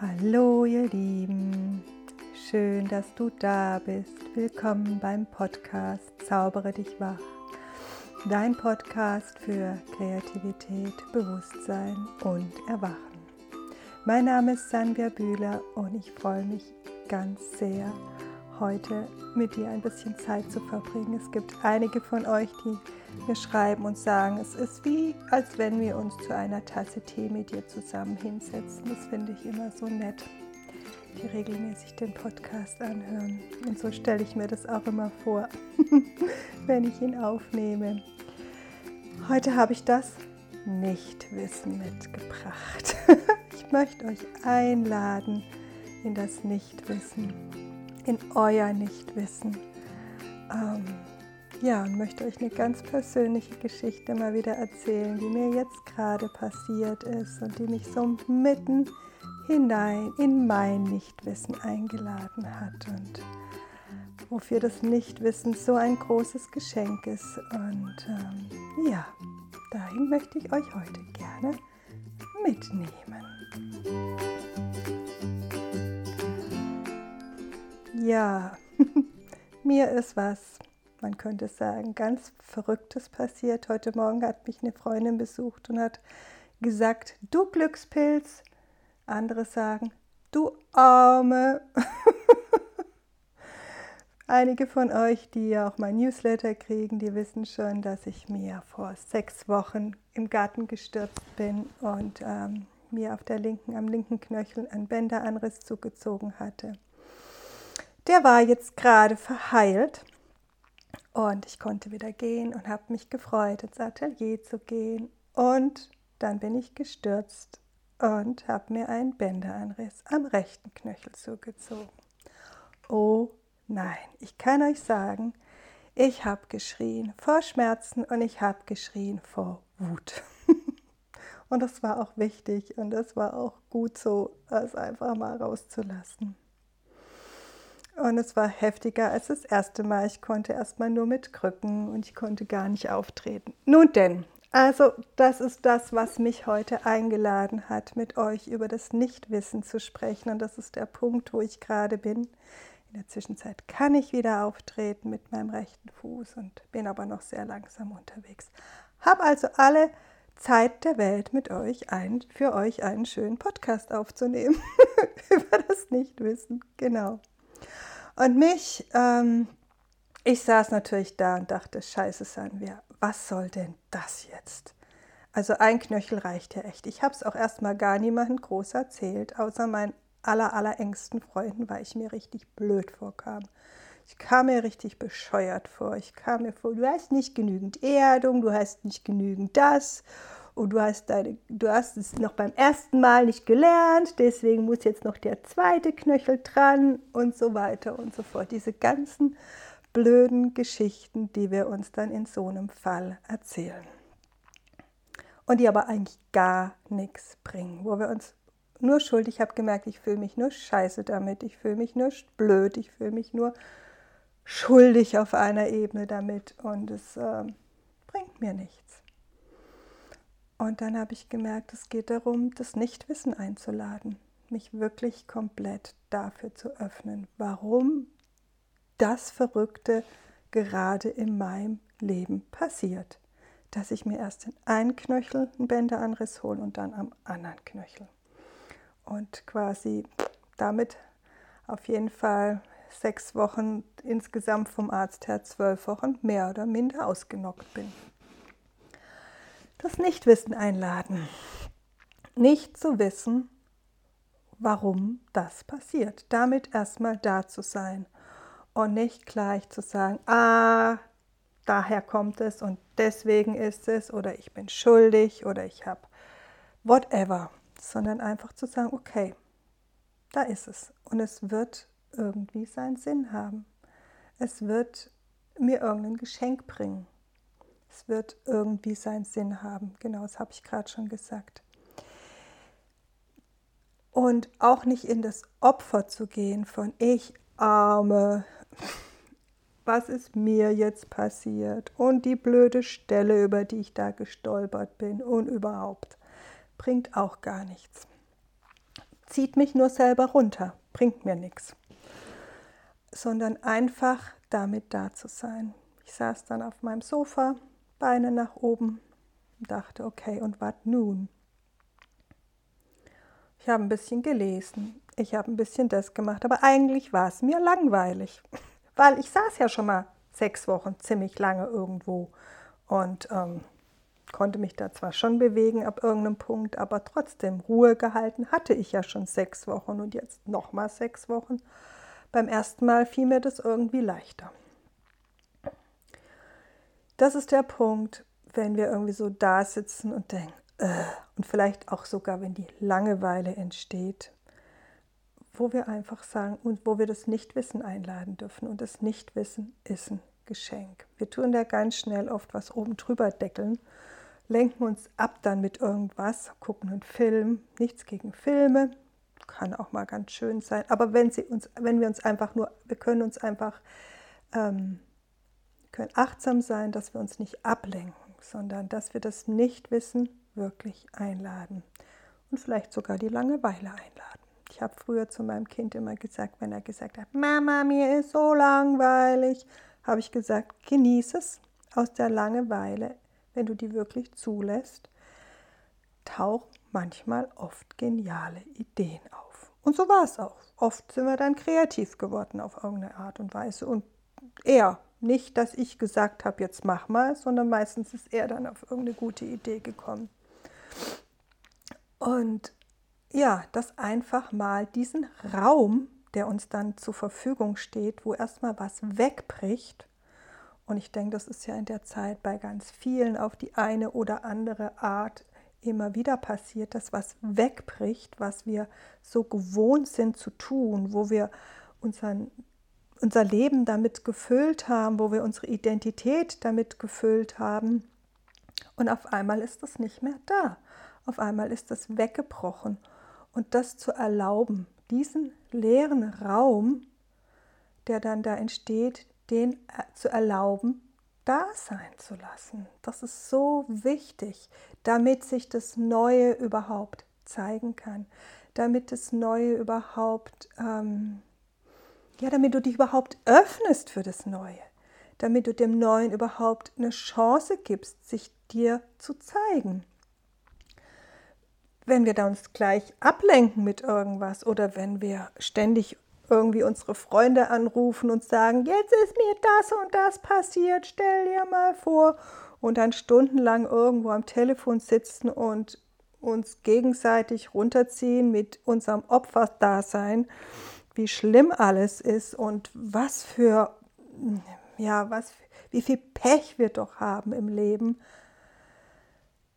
Hallo ihr Lieben, schön, dass du da bist. Willkommen beim Podcast Zaubere dich wach. Dein Podcast für Kreativität, Bewusstsein und Erwachen. Mein Name ist Sanvia Bühler und ich freue mich ganz sehr, heute mit dir ein bisschen Zeit zu verbringen. Es gibt einige von euch, die mir schreiben und sagen, es ist wie, als wenn wir uns zu einer Tasse Tee mit dir zusammen hinsetzen. Das finde ich immer so nett, die regelmäßig den Podcast anhören. Und so stelle ich mir das auch immer vor, wenn ich ihn aufnehme. Heute habe ich das Nichtwissen mitgebracht. ich möchte euch einladen in das Nichtwissen, in euer Nichtwissen. Ähm, ja, und möchte euch eine ganz persönliche Geschichte mal wieder erzählen, die mir jetzt gerade passiert ist und die mich so mitten hinein in mein Nichtwissen eingeladen hat und wofür das Nichtwissen so ein großes Geschenk ist. Und ähm, ja, dahin möchte ich euch heute gerne mitnehmen. Ja, mir ist was man könnte sagen, ganz Verrücktes passiert. Heute Morgen hat mich eine Freundin besucht und hat gesagt, du Glückspilz. Andere sagen, du Arme. Einige von euch, die ja auch mein Newsletter kriegen, die wissen schon, dass ich mir vor sechs Wochen im Garten gestürzt bin und ähm, mir auf der linken, am linken Knöchel einen Bänderanriss zugezogen hatte. Der war jetzt gerade verheilt und ich konnte wieder gehen und habe mich gefreut, ins Atelier zu gehen. Und dann bin ich gestürzt und habe mir einen Bänderanriss am rechten Knöchel zugezogen. Oh nein, ich kann euch sagen, ich habe geschrien vor Schmerzen und ich habe geschrien vor Wut. und das war auch wichtig und es war auch gut so, es einfach mal rauszulassen. Und es war heftiger als das erste Mal. Ich konnte erstmal nur mit Krücken und ich konnte gar nicht auftreten. Nun denn, also das ist das, was mich heute eingeladen hat, mit euch über das Nichtwissen zu sprechen. Und das ist der Punkt, wo ich gerade bin. In der Zwischenzeit kann ich wieder auftreten mit meinem rechten Fuß und bin aber noch sehr langsam unterwegs. Habe also alle Zeit der Welt mit euch ein, für euch einen schönen Podcast aufzunehmen über das Nichtwissen. Genau. Und mich, ähm, ich saß natürlich da und dachte, scheiße, sagen wir, was soll denn das jetzt? Also ein Knöchel reicht ja echt. Ich habe es auch erstmal gar niemandem groß erzählt, außer meinen aller, aller engsten Freunden, weil ich mir richtig blöd vorkam. Ich kam mir richtig bescheuert vor. Ich kam mir vor, du hast nicht genügend Erdung, du hast nicht genügend das und du hast, deine, du hast es noch beim ersten Mal nicht gelernt, deswegen muss jetzt noch der zweite Knöchel dran und so weiter und so fort. Diese ganzen blöden Geschichten, die wir uns dann in so einem Fall erzählen. Und die aber eigentlich gar nichts bringen, wo wir uns nur schuld, ich habe gemerkt, ich fühle mich nur scheiße damit, ich fühle mich nur blöd, ich fühle mich nur schuldig auf einer Ebene damit und es äh, bringt mir nichts. Und dann habe ich gemerkt, es geht darum, das Nichtwissen einzuladen, mich wirklich komplett dafür zu öffnen, warum das Verrückte gerade in meinem Leben passiert. Dass ich mir erst in einen Knöchel einen Bänderanriss hole und dann am anderen Knöchel. Und quasi damit auf jeden Fall sechs Wochen insgesamt vom Arzt her zwölf Wochen mehr oder minder ausgenockt bin das Nichtwissen einladen. Nicht zu wissen, warum das passiert. Damit erstmal da zu sein und nicht gleich zu sagen, ah, daher kommt es und deswegen ist es oder ich bin schuldig oder ich habe whatever, sondern einfach zu sagen, okay, da ist es und es wird irgendwie seinen Sinn haben. Es wird mir irgendein Geschenk bringen. Es wird irgendwie seinen Sinn haben. Genau, das habe ich gerade schon gesagt. Und auch nicht in das Opfer zu gehen von ich arme, was ist mir jetzt passiert und die blöde Stelle, über die ich da gestolpert bin und überhaupt, bringt auch gar nichts. zieht mich nur selber runter, bringt mir nichts. Sondern einfach damit da zu sein. Ich saß dann auf meinem Sofa, Beine nach oben und dachte, okay, und was nun? Ich habe ein bisschen gelesen, ich habe ein bisschen das gemacht, aber eigentlich war es mir langweilig, weil ich saß ja schon mal sechs Wochen ziemlich lange irgendwo und ähm, konnte mich da zwar schon bewegen ab irgendeinem Punkt, aber trotzdem Ruhe gehalten hatte ich ja schon sechs Wochen und jetzt nochmal sechs Wochen. Beim ersten Mal fiel mir das irgendwie leichter. Das ist der Punkt, wenn wir irgendwie so da sitzen und denken, äh, und vielleicht auch sogar, wenn die Langeweile entsteht, wo wir einfach sagen und wo wir das Nichtwissen einladen dürfen. Und das Nichtwissen ist ein Geschenk. Wir tun da ganz schnell oft was oben drüber deckeln, lenken uns ab dann mit irgendwas, gucken einen Film. Nichts gegen Filme, kann auch mal ganz schön sein. Aber wenn, sie uns, wenn wir uns einfach nur, wir können uns einfach ähm, können achtsam sein, dass wir uns nicht ablenken, sondern dass wir das Nichtwissen wirklich einladen und vielleicht sogar die Langeweile einladen. Ich habe früher zu meinem Kind immer gesagt, wenn er gesagt hat, Mama, mir ist so langweilig, habe ich gesagt, genieße es aus der Langeweile, wenn du die wirklich zulässt, tauchen manchmal oft geniale Ideen auf. Und so war es auch. Oft sind wir dann kreativ geworden auf irgendeine Art und Weise. Und er, nicht, dass ich gesagt habe, jetzt mach mal, sondern meistens ist er dann auf irgendeine gute Idee gekommen. Und ja, das einfach mal diesen Raum, der uns dann zur Verfügung steht, wo erstmal was wegbricht. Und ich denke, das ist ja in der Zeit bei ganz vielen auf die eine oder andere Art immer wieder passiert, dass was wegbricht, was wir so gewohnt sind zu tun, wo wir unseren, unser Leben damit gefüllt haben, wo wir unsere Identität damit gefüllt haben. Und auf einmal ist das nicht mehr da. Auf einmal ist das weggebrochen. Und das zu erlauben, diesen leeren Raum, der dann da entsteht, den äh, zu erlauben, da sein zu lassen. Das ist so wichtig, damit sich das Neue überhaupt zeigen kann, damit das Neue überhaupt, ähm, ja, damit du dich überhaupt öffnest für das Neue, damit du dem Neuen überhaupt eine Chance gibst, sich dir zu zeigen. Wenn wir da uns gleich ablenken mit irgendwas oder wenn wir ständig irgendwie unsere Freunde anrufen und sagen, jetzt ist mir das und das passiert, stell dir mal vor, und dann stundenlang irgendwo am Telefon sitzen und uns gegenseitig runterziehen mit unserem Opferdasein, wie schlimm alles ist und was für, ja, was, wie viel Pech wir doch haben im Leben,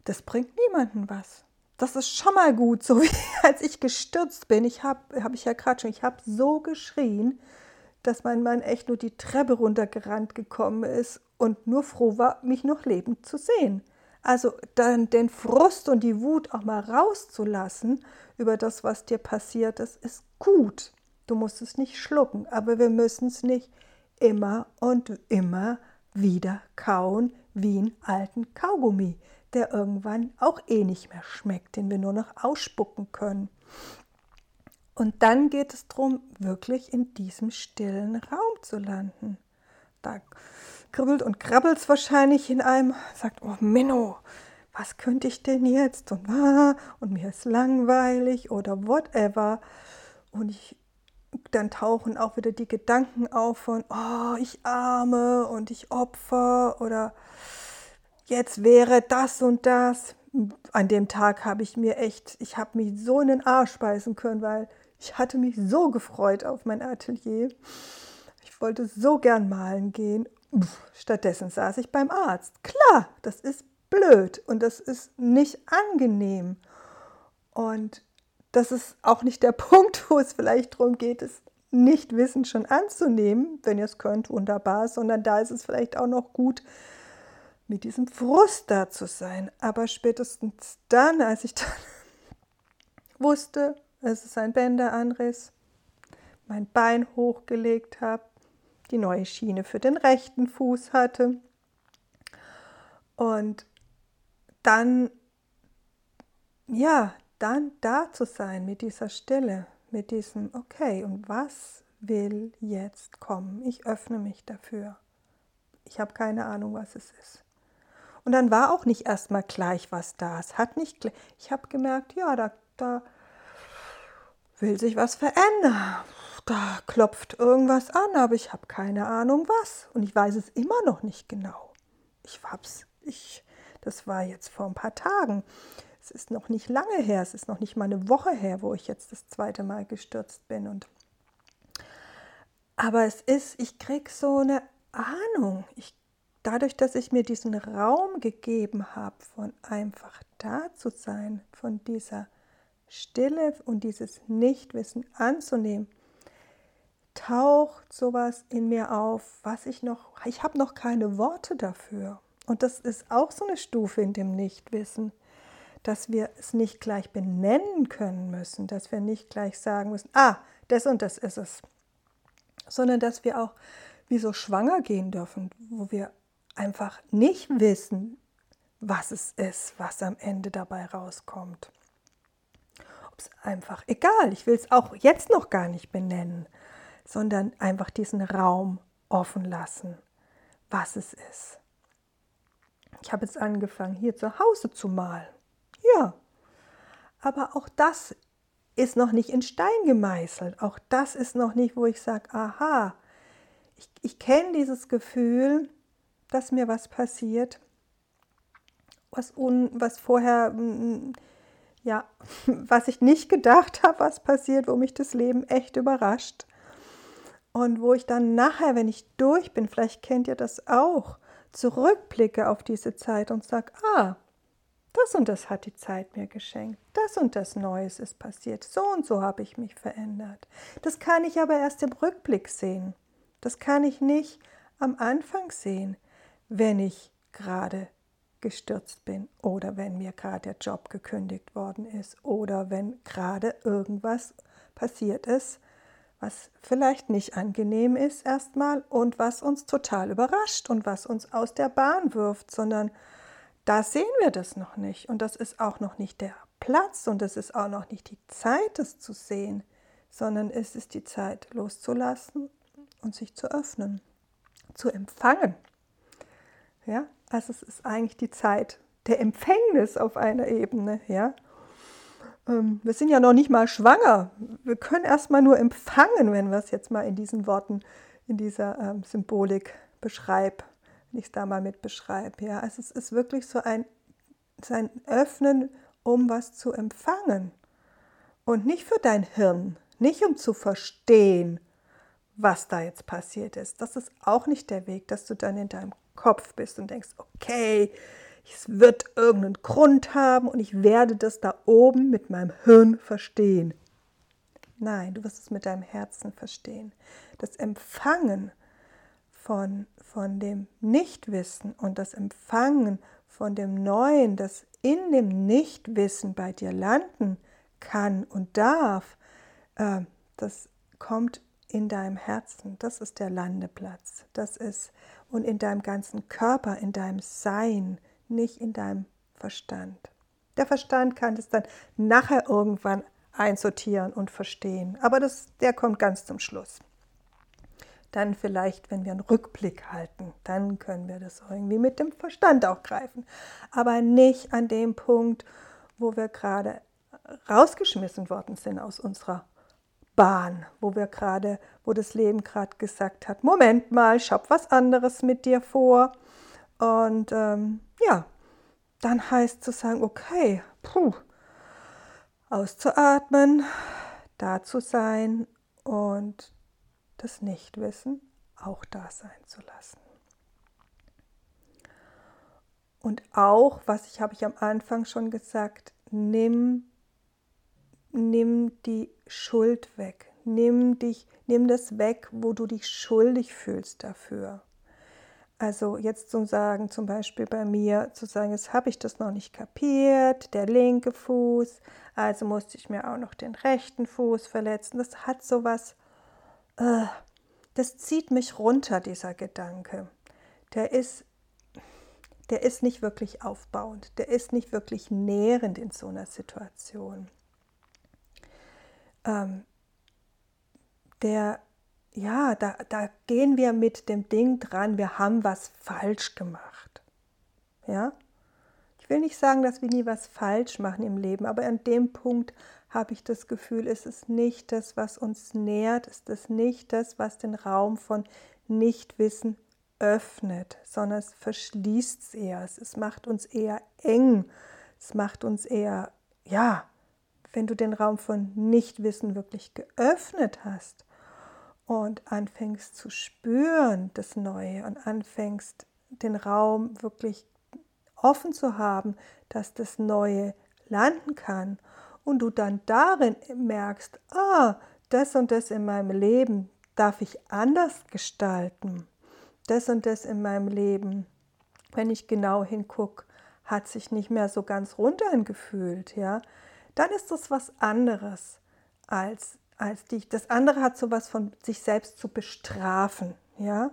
das bringt niemanden was das ist schon mal gut, so wie als ich gestürzt bin. Ich habe, habe ich ja gerade schon, ich habe so geschrien, dass mein Mann echt nur die Treppe runtergerannt gekommen ist und nur froh war, mich noch lebend zu sehen. Also dann den Frust und die Wut auch mal rauszulassen über das, was dir passiert ist, ist gut. Du musst es nicht schlucken, aber wir müssen es nicht immer und immer wieder kauen wie einen alten Kaugummi der irgendwann auch eh nicht mehr schmeckt, den wir nur noch ausspucken können. Und dann geht es darum, wirklich in diesem stillen Raum zu landen. Da kribbelt und krabbelt es wahrscheinlich in einem, sagt, oh Menno, was könnte ich denn jetzt? Und, ah, und mir ist langweilig oder whatever. Und ich, dann tauchen auch wieder die Gedanken auf von, oh, ich arme und ich opfer oder jetzt wäre das und das. An dem Tag habe ich mir echt, ich habe mich so in den Arsch beißen können, weil ich hatte mich so gefreut auf mein Atelier. Ich wollte so gern malen gehen. Stattdessen saß ich beim Arzt. Klar, das ist blöd und das ist nicht angenehm. Und das ist auch nicht der Punkt, wo es vielleicht darum geht, es nicht wissen schon anzunehmen, wenn ihr es könnt, wunderbar, sondern da ist es vielleicht auch noch gut, mit diesem Frust da zu sein. Aber spätestens dann, als ich dann wusste, es ist ein Bänderanriss, mein Bein hochgelegt habe, die neue Schiene für den rechten Fuß hatte und dann, ja, dann da zu sein mit dieser Stille, mit diesem, okay, und was will jetzt kommen? Ich öffne mich dafür. Ich habe keine Ahnung, was es ist. Und dann war auch nicht erstmal gleich was da. Es hat nicht, ich habe gemerkt, ja, da, da will sich was verändern. Da klopft irgendwas an, aber ich habe keine Ahnung was. Und ich weiß es immer noch nicht genau. Ich hab's, ich, das war jetzt vor ein paar Tagen. Es ist noch nicht lange her, es ist noch nicht mal eine Woche her, wo ich jetzt das zweite Mal gestürzt bin. Und aber es ist, ich krieg so eine Ahnung. Ich, dadurch, dass ich mir diesen Raum gegeben habe, von einfach da zu sein, von dieser Stille und dieses Nichtwissen anzunehmen, taucht sowas in mir auf, was ich noch, ich habe noch keine Worte dafür. Und das ist auch so eine Stufe in dem Nichtwissen, dass wir es nicht gleich benennen können müssen, dass wir nicht gleich sagen müssen, ah, das und das ist es, sondern dass wir auch wie so schwanger gehen dürfen, wo wir einfach nicht wissen, was es ist, was am Ende dabei rauskommt. Ob es einfach egal, ich will es auch jetzt noch gar nicht benennen, sondern einfach diesen Raum offen lassen, was es ist. Ich habe jetzt angefangen, hier zu Hause zu malen. Ja, aber auch das ist noch nicht in Stein gemeißelt. Auch das ist noch nicht, wo ich sage, aha, ich, ich kenne dieses Gefühl, dass mir was passiert, was, un, was vorher, mm, ja, was ich nicht gedacht habe, was passiert, wo mich das Leben echt überrascht. Und wo ich dann nachher, wenn ich durch bin, vielleicht kennt ihr das auch, zurückblicke auf diese Zeit und sage, ah, das und das hat die Zeit mir geschenkt, das und das Neues ist passiert, so und so habe ich mich verändert. Das kann ich aber erst im Rückblick sehen. Das kann ich nicht am Anfang sehen, wenn ich gerade gestürzt bin oder wenn mir gerade der Job gekündigt worden ist oder wenn gerade irgendwas passiert ist, was vielleicht nicht angenehm ist erstmal und was uns total überrascht und was uns aus der Bahn wirft, sondern da sehen wir das noch nicht und das ist auch noch nicht der Platz und es ist auch noch nicht die Zeit, es zu sehen, sondern es ist die Zeit loszulassen und sich zu öffnen, zu empfangen. Ja, also es ist eigentlich die Zeit der Empfängnis auf einer Ebene, ja. Ähm, wir sind ja noch nicht mal schwanger. Wir können erstmal nur empfangen, wenn wir es jetzt mal in diesen Worten, in dieser ähm, Symbolik beschreiben, ich es da mal mit beschreibe. Ja, also es ist wirklich so ein, ein Öffnen, um was zu empfangen. Und nicht für dein Hirn, nicht um zu verstehen, was da jetzt passiert ist. Das ist auch nicht der Weg, dass du dann in deinem Kopf bist und denkst, okay, es wird irgendeinen Grund haben und ich werde das da oben mit meinem Hirn verstehen. Nein, du wirst es mit deinem Herzen verstehen. Das Empfangen von, von dem Nichtwissen und das Empfangen von dem Neuen, das in dem Nichtwissen bei dir landen kann und darf, äh, das kommt in deinem Herzen. Das ist der Landeplatz. Das ist und in deinem ganzen Körper, in deinem Sein nicht in deinem Verstand. Der Verstand kann es dann nachher irgendwann einsortieren und verstehen, aber das, der kommt ganz zum Schluss. Dann vielleicht, wenn wir einen Rückblick halten, dann können wir das irgendwie mit dem Verstand auch greifen, aber nicht an dem Punkt, wo wir gerade rausgeschmissen worden sind aus unserer Bahn, wo wir gerade, wo das Leben gerade gesagt hat, Moment mal, ich habe was anderes mit dir vor. Und ähm, ja, dann heißt zu sagen, okay, puh, auszuatmen, da zu sein und das Nichtwissen auch da sein zu lassen. Und auch, was ich habe ich am Anfang schon gesagt, nimm, nimm die Schuld weg. Nimm dich, nimm das weg, wo du dich schuldig fühlst dafür. Also jetzt zu sagen, zum Beispiel bei mir, zu sagen, jetzt habe ich das noch nicht kapiert, der linke Fuß, also musste ich mir auch noch den rechten Fuß verletzen. Das hat sowas, äh, das zieht mich runter, dieser Gedanke. Der ist, der ist nicht wirklich aufbauend, der ist nicht wirklich nährend in so einer Situation. Ähm, der, ja, da, da gehen wir mit dem Ding dran, wir haben was falsch gemacht. Ja? Ich will nicht sagen, dass wir nie was falsch machen im Leben, aber an dem Punkt habe ich das Gefühl, ist es nicht das, was uns nährt, ist es nicht das, was den Raum von Nichtwissen öffnet, sondern es verschließt es eher. Es macht uns eher eng. Es macht uns eher, ja, wenn du den Raum von Nichtwissen wirklich geöffnet hast und anfängst zu spüren das Neue und anfängst den Raum wirklich offen zu haben, dass das Neue landen kann und du dann darin merkst, ah, das und das in meinem Leben darf ich anders gestalten. Das und das in meinem Leben, wenn ich genau hingucke, hat sich nicht mehr so ganz runter angefühlt, ja, dann ist das was anderes als, als die. Das andere hat so was von sich selbst zu bestrafen, ja,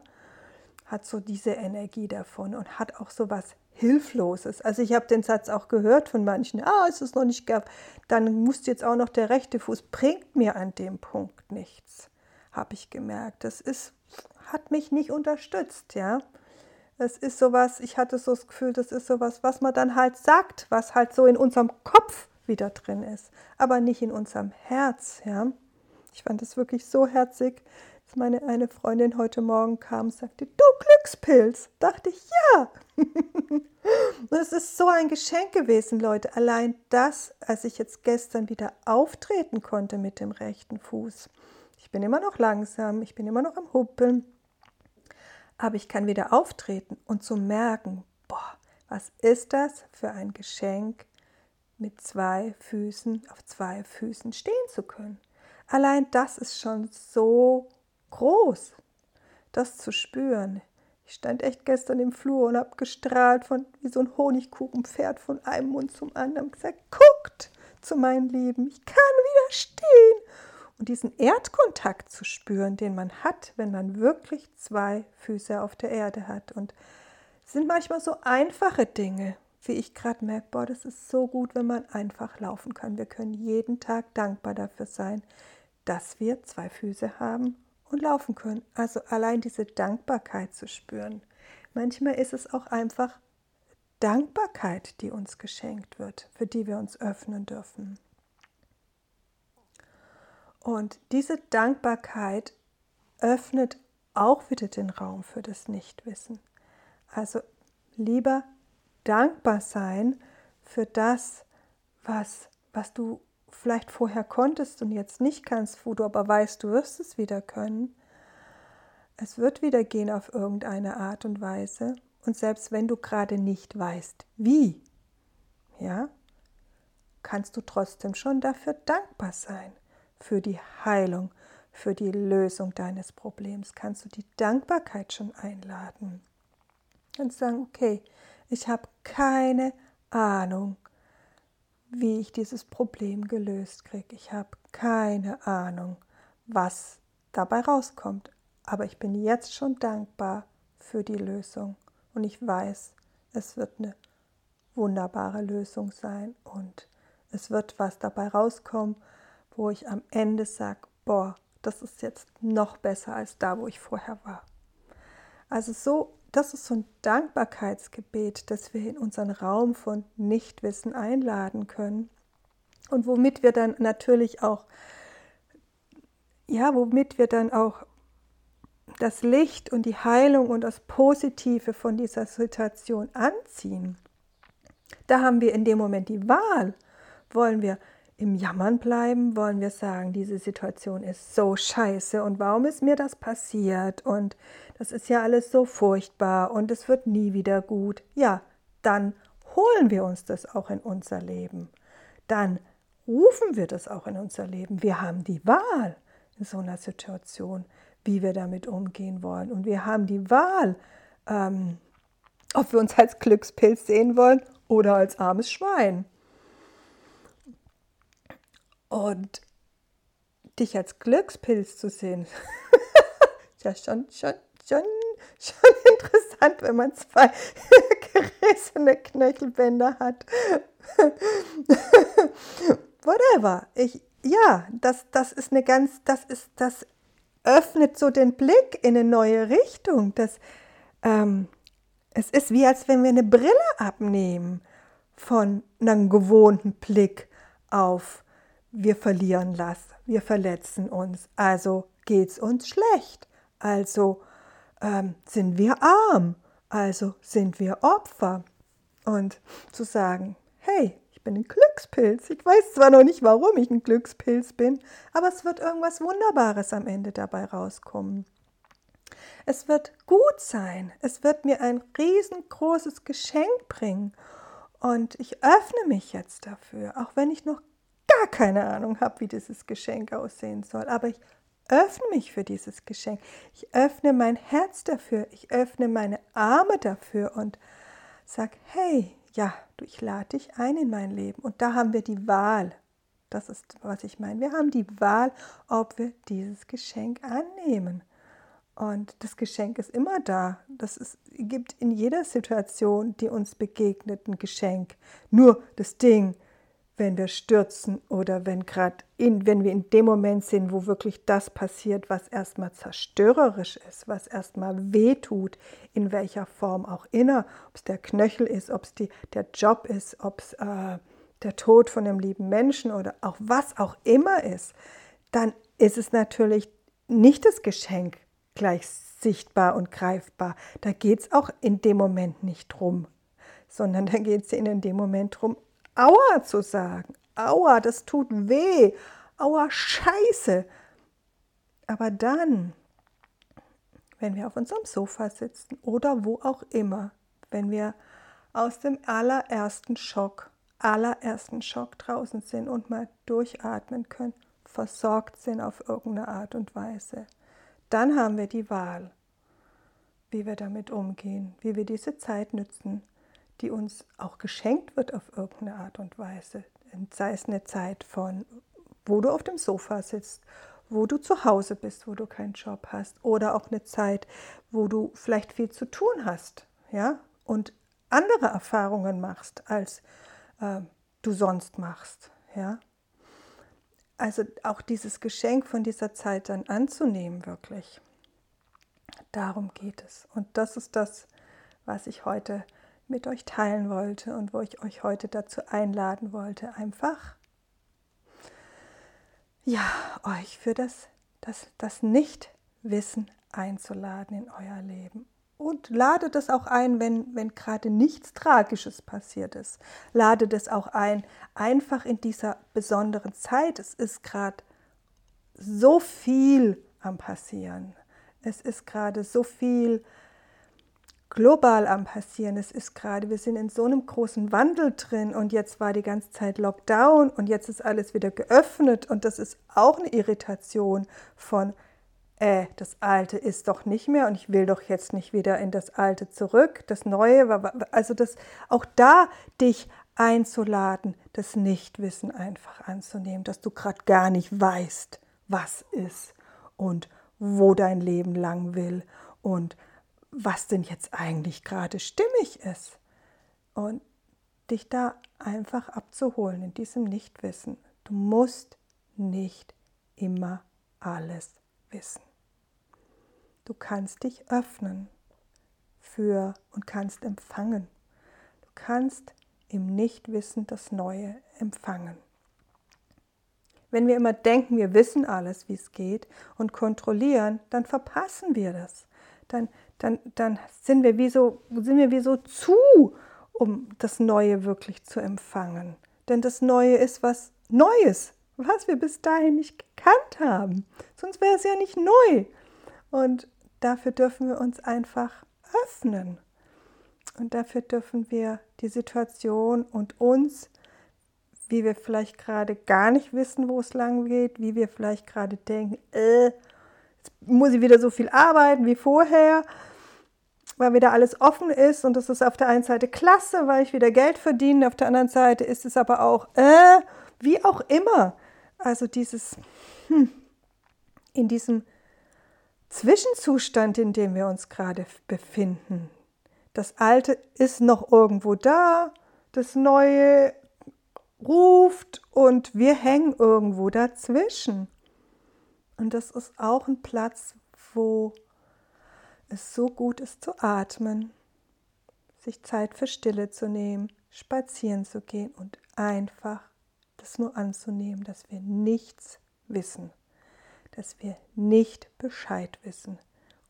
hat so diese Energie davon und hat auch so was Hilfloses. Also ich habe den Satz auch gehört von manchen, ah, ist es noch nicht gab, dann muss jetzt auch noch der rechte Fuß, bringt mir an dem Punkt nichts, habe ich gemerkt. Das ist, hat mich nicht unterstützt, ja. Es ist sowas, ich hatte so das Gefühl, das ist sowas, was man dann halt sagt, was halt so in unserem Kopf wieder drin ist, aber nicht in unserem Herz, ja. Ich fand es wirklich so herzig, dass meine eine Freundin heute Morgen kam und sagte, du Glückspilz. Dachte ich, ja. es ist so ein Geschenk gewesen, Leute. Allein das, als ich jetzt gestern wieder auftreten konnte mit dem rechten Fuß. Ich bin immer noch langsam, ich bin immer noch am Huppeln, aber ich kann wieder auftreten und zu merken, boah, was ist das für ein Geschenk, mit zwei Füßen auf zwei Füßen stehen zu können. Allein das ist schon so groß, das zu spüren. Ich stand echt gestern im Flur und habe gestrahlt von wie so ein Honigkuchenpferd von einem Mund zum anderen gesagt, guckt zu meinen Lieben, ich kann wieder stehen. Und diesen Erdkontakt zu spüren, den man hat, wenn man wirklich zwei Füße auf der Erde hat. Und es sind manchmal so einfache Dinge, wie ich gerade merke, boah, das ist so gut, wenn man einfach laufen kann. Wir können jeden Tag dankbar dafür sein, dass wir zwei Füße haben und laufen können. Also allein diese Dankbarkeit zu spüren. Manchmal ist es auch einfach Dankbarkeit, die uns geschenkt wird, für die wir uns öffnen dürfen. Und diese Dankbarkeit öffnet auch wieder den Raum für das Nichtwissen. Also lieber dankbar sein für das, was, was du vielleicht vorher konntest und jetzt nicht kannst, wo du aber weißt, du wirst es wieder können. Es wird wieder gehen auf irgendeine Art und Weise. Und selbst wenn du gerade nicht weißt, wie, ja, kannst du trotzdem schon dafür dankbar sein, für die Heilung, für die Lösung deines Problems. Kannst du die Dankbarkeit schon einladen und sagen, okay, ich habe keine Ahnung, wie ich dieses Problem gelöst kriege. Ich habe keine Ahnung, was dabei rauskommt. Aber ich bin jetzt schon dankbar für die Lösung. Und ich weiß, es wird eine wunderbare Lösung sein. Und es wird was dabei rauskommen, wo ich am Ende sage, boah, das ist jetzt noch besser als da, wo ich vorher war. Also so das ist so ein Dankbarkeitsgebet, das wir in unseren Raum von Nichtwissen einladen können und womit wir dann natürlich auch, ja, womit wir dann auch das Licht und die Heilung und das Positive von dieser Situation anziehen. Da haben wir in dem Moment die Wahl. Wollen wir im Jammern bleiben? Wollen wir sagen, diese Situation ist so scheiße und warum ist mir das passiert? Und das ist ja alles so furchtbar und es wird nie wieder gut. Ja, dann holen wir uns das auch in unser Leben. Dann rufen wir das auch in unser Leben. Wir haben die Wahl in so einer Situation, wie wir damit umgehen wollen. Und wir haben die Wahl, ähm, ob wir uns als Glückspilz sehen wollen oder als armes Schwein. Und dich als Glückspilz zu sehen, ist ja schon, schon, schon, schon interessant, wenn man zwei eiserne Knöchelbänder hat. Whatever. Ich, ja, das, das ist eine ganz, das ist, das öffnet so den Blick in eine neue Richtung. Das, ähm, es ist wie, als wenn wir eine Brille abnehmen von einem gewohnten Blick auf wir verlieren Lass, wir verletzen uns, also geht es uns schlecht, also ähm, sind wir arm, also sind wir Opfer. Und zu sagen, hey, ich bin ein Glückspilz. Ich weiß zwar noch nicht, warum ich ein Glückspilz bin, aber es wird irgendwas Wunderbares am Ende dabei rauskommen. Es wird gut sein. Es wird mir ein riesengroßes Geschenk bringen. Und ich öffne mich jetzt dafür, auch wenn ich noch gar keine Ahnung habe, wie dieses Geschenk aussehen soll. Aber ich öffne mich für dieses Geschenk. Ich öffne mein Herz dafür. Ich öffne meine Arme dafür und sage, hey, ja, du, ich lade dich ein in mein Leben. Und da haben wir die Wahl. Das ist, was ich meine. Wir haben die Wahl, ob wir dieses Geschenk annehmen. Und das Geschenk ist immer da. Das ist, gibt in jeder Situation, die uns begegnet, ein Geschenk. Nur das Ding, wenn wir stürzen oder wenn gerade wenn wir in dem Moment sind, wo wirklich das passiert, was erstmal zerstörerisch ist, was erstmal wehtut, in welcher Form auch immer, ob es der Knöchel ist, ob es die, der Job ist, ob es äh, der Tod von einem lieben Menschen oder auch was auch immer ist, dann ist es natürlich nicht das Geschenk, gleich sichtbar und greifbar. Da geht es auch in dem Moment nicht drum, sondern da geht es in dem Moment drum, Aua zu sagen. Aua, das tut weh. Aua, scheiße. Aber dann, wenn wir auf unserem Sofa sitzen oder wo auch immer, wenn wir aus dem allerersten Schock, allerersten Schock draußen sind und mal durchatmen können, versorgt sind auf irgendeine Art und Weise, dann haben wir die Wahl, wie wir damit umgehen, wie wir diese Zeit nützen, die uns auch geschenkt wird auf irgendeine Art und Weise. Sei es eine Zeit von, wo du auf dem Sofa sitzt, wo du zu Hause bist, wo du keinen Job hast, oder auch eine Zeit, wo du vielleicht viel zu tun hast, ja, und andere Erfahrungen machst, als äh, du sonst machst, ja. Also auch dieses Geschenk von dieser Zeit dann anzunehmen, wirklich. Darum geht es. Und das ist das, was ich heute mit euch teilen wollte und wo ich euch heute dazu einladen wollte, einfach ja, euch für das, das, das Nichtwissen einzuladen in euer Leben. Und lade das auch ein, wenn, wenn gerade nichts Tragisches passiert ist. Lade das auch ein, einfach in dieser besonderen Zeit. Es ist gerade so viel am Passieren. Es ist gerade so viel global am Passieren. Es ist gerade, wir sind in so einem großen Wandel drin und jetzt war die ganze Zeit Lockdown und jetzt ist alles wieder geöffnet und das ist auch eine Irritation von äh, das Alte ist doch nicht mehr und ich will doch jetzt nicht wieder in das Alte zurück. Das Neue war, also das, auch da dich einzuladen, das Nichtwissen einfach anzunehmen, dass du gerade gar nicht weißt, was ist und wo dein Leben lang will und was denn jetzt eigentlich gerade stimmig ist. Und dich da einfach abzuholen in diesem Nichtwissen. Du musst nicht immer alles wissen. Du kannst dich öffnen für und kannst empfangen. Du kannst im Nichtwissen das Neue empfangen. Wenn wir immer denken, wir wissen alles, wie es geht und kontrollieren, dann verpassen wir das. Dann, dann, dann sind, wir wie so, sind wir wie so zu, um das Neue wirklich zu empfangen. Denn das Neue ist was Neues, was wir bis dahin nicht gekannt haben. Sonst wäre es ja nicht neu. Und dafür dürfen wir uns einfach öffnen. Und dafür dürfen wir die Situation und uns, wie wir vielleicht gerade gar nicht wissen, wo es lang geht, wie wir vielleicht gerade denken, äh, jetzt muss ich wieder so viel arbeiten wie vorher, weil wieder alles offen ist und das ist auf der einen Seite klasse, weil ich wieder Geld verdiene, auf der anderen Seite ist es aber auch, äh, wie auch immer. Also dieses, hm, in diesem Zwischenzustand, in dem wir uns gerade befinden, Das Alte ist noch irgendwo da, das Neue ruft und wir hängen irgendwo dazwischen. Und das ist auch ein Platz, wo es so gut ist zu atmen, sich Zeit für Stille zu nehmen, spazieren zu gehen und einfach das nur anzunehmen, dass wir nichts wissen, dass wir nicht Bescheid wissen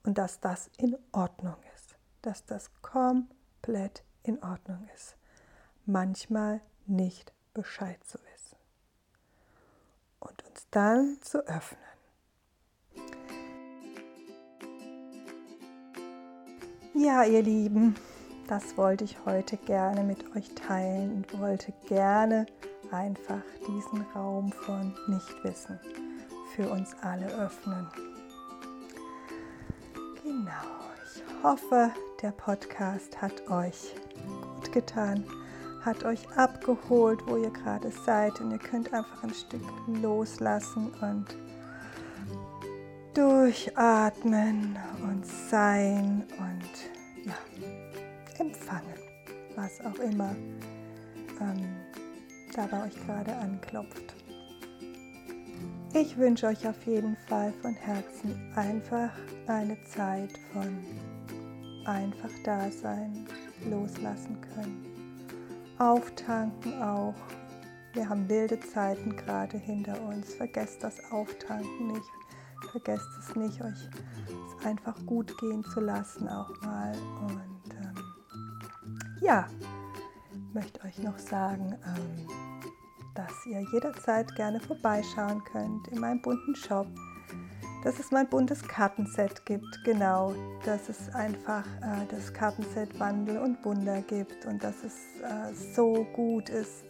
und dass das in Ordnung ist, dass das komplett in Ordnung ist. Manchmal nicht Bescheid zu wissen und uns dann zu öffnen. Ja, ihr Lieben, das wollte ich heute gerne mit euch teilen und wollte gerne einfach diesen Raum von Nichtwissen für uns alle öffnen. Genau, ich hoffe, der Podcast hat euch gut getan, hat euch abgeholt, wo ihr gerade seid und ihr könnt einfach ein Stück loslassen und durchatmen und sein was auch immer ähm, da bei euch gerade anklopft. Ich wünsche euch auf jeden Fall von Herzen einfach eine Zeit von einfach Dasein, loslassen können, auftanken auch. Wir haben wilde Zeiten gerade hinter uns. Vergesst das Auftanken nicht. Vergesst es nicht, euch es einfach gut gehen zu lassen auch mal. Und ja, möchte euch noch sagen, ähm, dass ihr jederzeit gerne vorbeischauen könnt in meinem bunten Shop. Dass es mein buntes Kartenset gibt, genau. Dass es einfach äh, das Kartenset Wandel und Wunder gibt und dass es äh, so gut ist,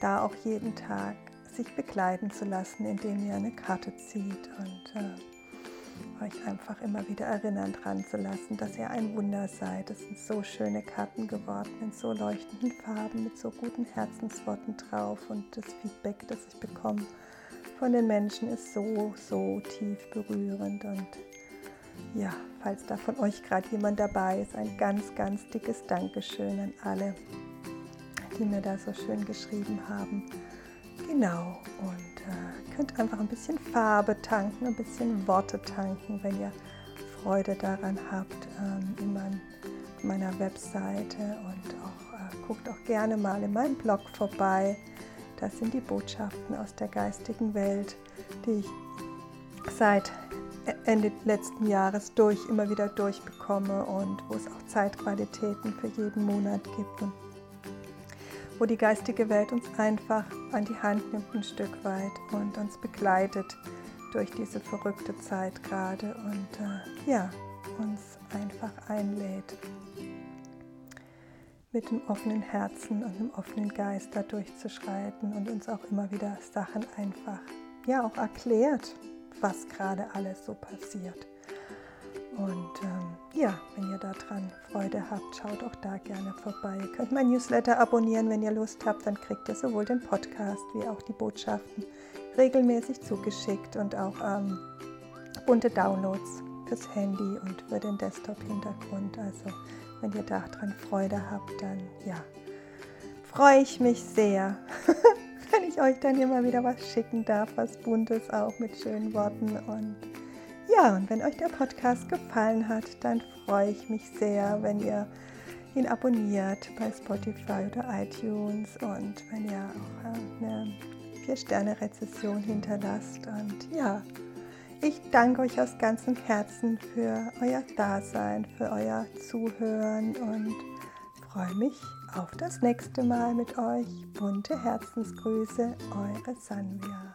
da auch jeden Tag sich begleiten zu lassen, indem ihr eine Karte zieht und äh, euch einfach immer wieder erinnern dran zu lassen, dass ihr ein Wunder seid. Es sind so schöne Karten geworden, in so leuchtenden Farben, mit so guten Herzensworten drauf und das Feedback, das ich bekomme von den Menschen, ist so, so tief berührend und ja, falls da von euch gerade jemand dabei ist, ein ganz, ganz dickes Dankeschön an alle, die mir da so schön geschrieben haben. Genau, und äh, könnt einfach ein bisschen Farbe tanken, ein bisschen Worte tanken, wenn ihr Freude daran habt, ähm, in mein, meiner Webseite und auch äh, guckt auch gerne mal in meinem Blog vorbei. Das sind die Botschaften aus der geistigen Welt, die ich seit Ende letzten Jahres durch immer wieder durchbekomme und wo es auch Zeitqualitäten für jeden Monat gibt und wo die geistige Welt uns einfach an die Hand nimmt ein Stück weit und uns begleitet durch diese verrückte Zeit gerade und äh, ja, uns einfach einlädt, mit dem offenen Herzen und dem offenen Geist da durchzuschreiten und uns auch immer wieder Sachen einfach, ja, auch erklärt, was gerade alles so passiert. Und ähm, ja, wenn ihr daran Freude habt, schaut auch da gerne vorbei. Ihr könnt mein Newsletter abonnieren, wenn ihr Lust habt. Dann kriegt ihr sowohl den Podcast wie auch die Botschaften regelmäßig zugeschickt und auch ähm, bunte Downloads fürs Handy und für den Desktop-Hintergrund. Also wenn ihr daran Freude habt, dann ja, freue ich mich sehr, wenn ich euch dann immer wieder was schicken darf, was Buntes auch mit schönen Worten und ja, und wenn euch der Podcast gefallen hat, dann freue ich mich sehr, wenn ihr ihn abonniert bei Spotify oder iTunes und wenn ihr auch äh, eine 4-Sterne-Rezession hinterlasst. Und ja, ich danke euch aus ganzem Herzen für euer Dasein, für euer Zuhören und freue mich auf das nächste Mal mit euch. Bunte Herzensgrüße, eure Sanvia.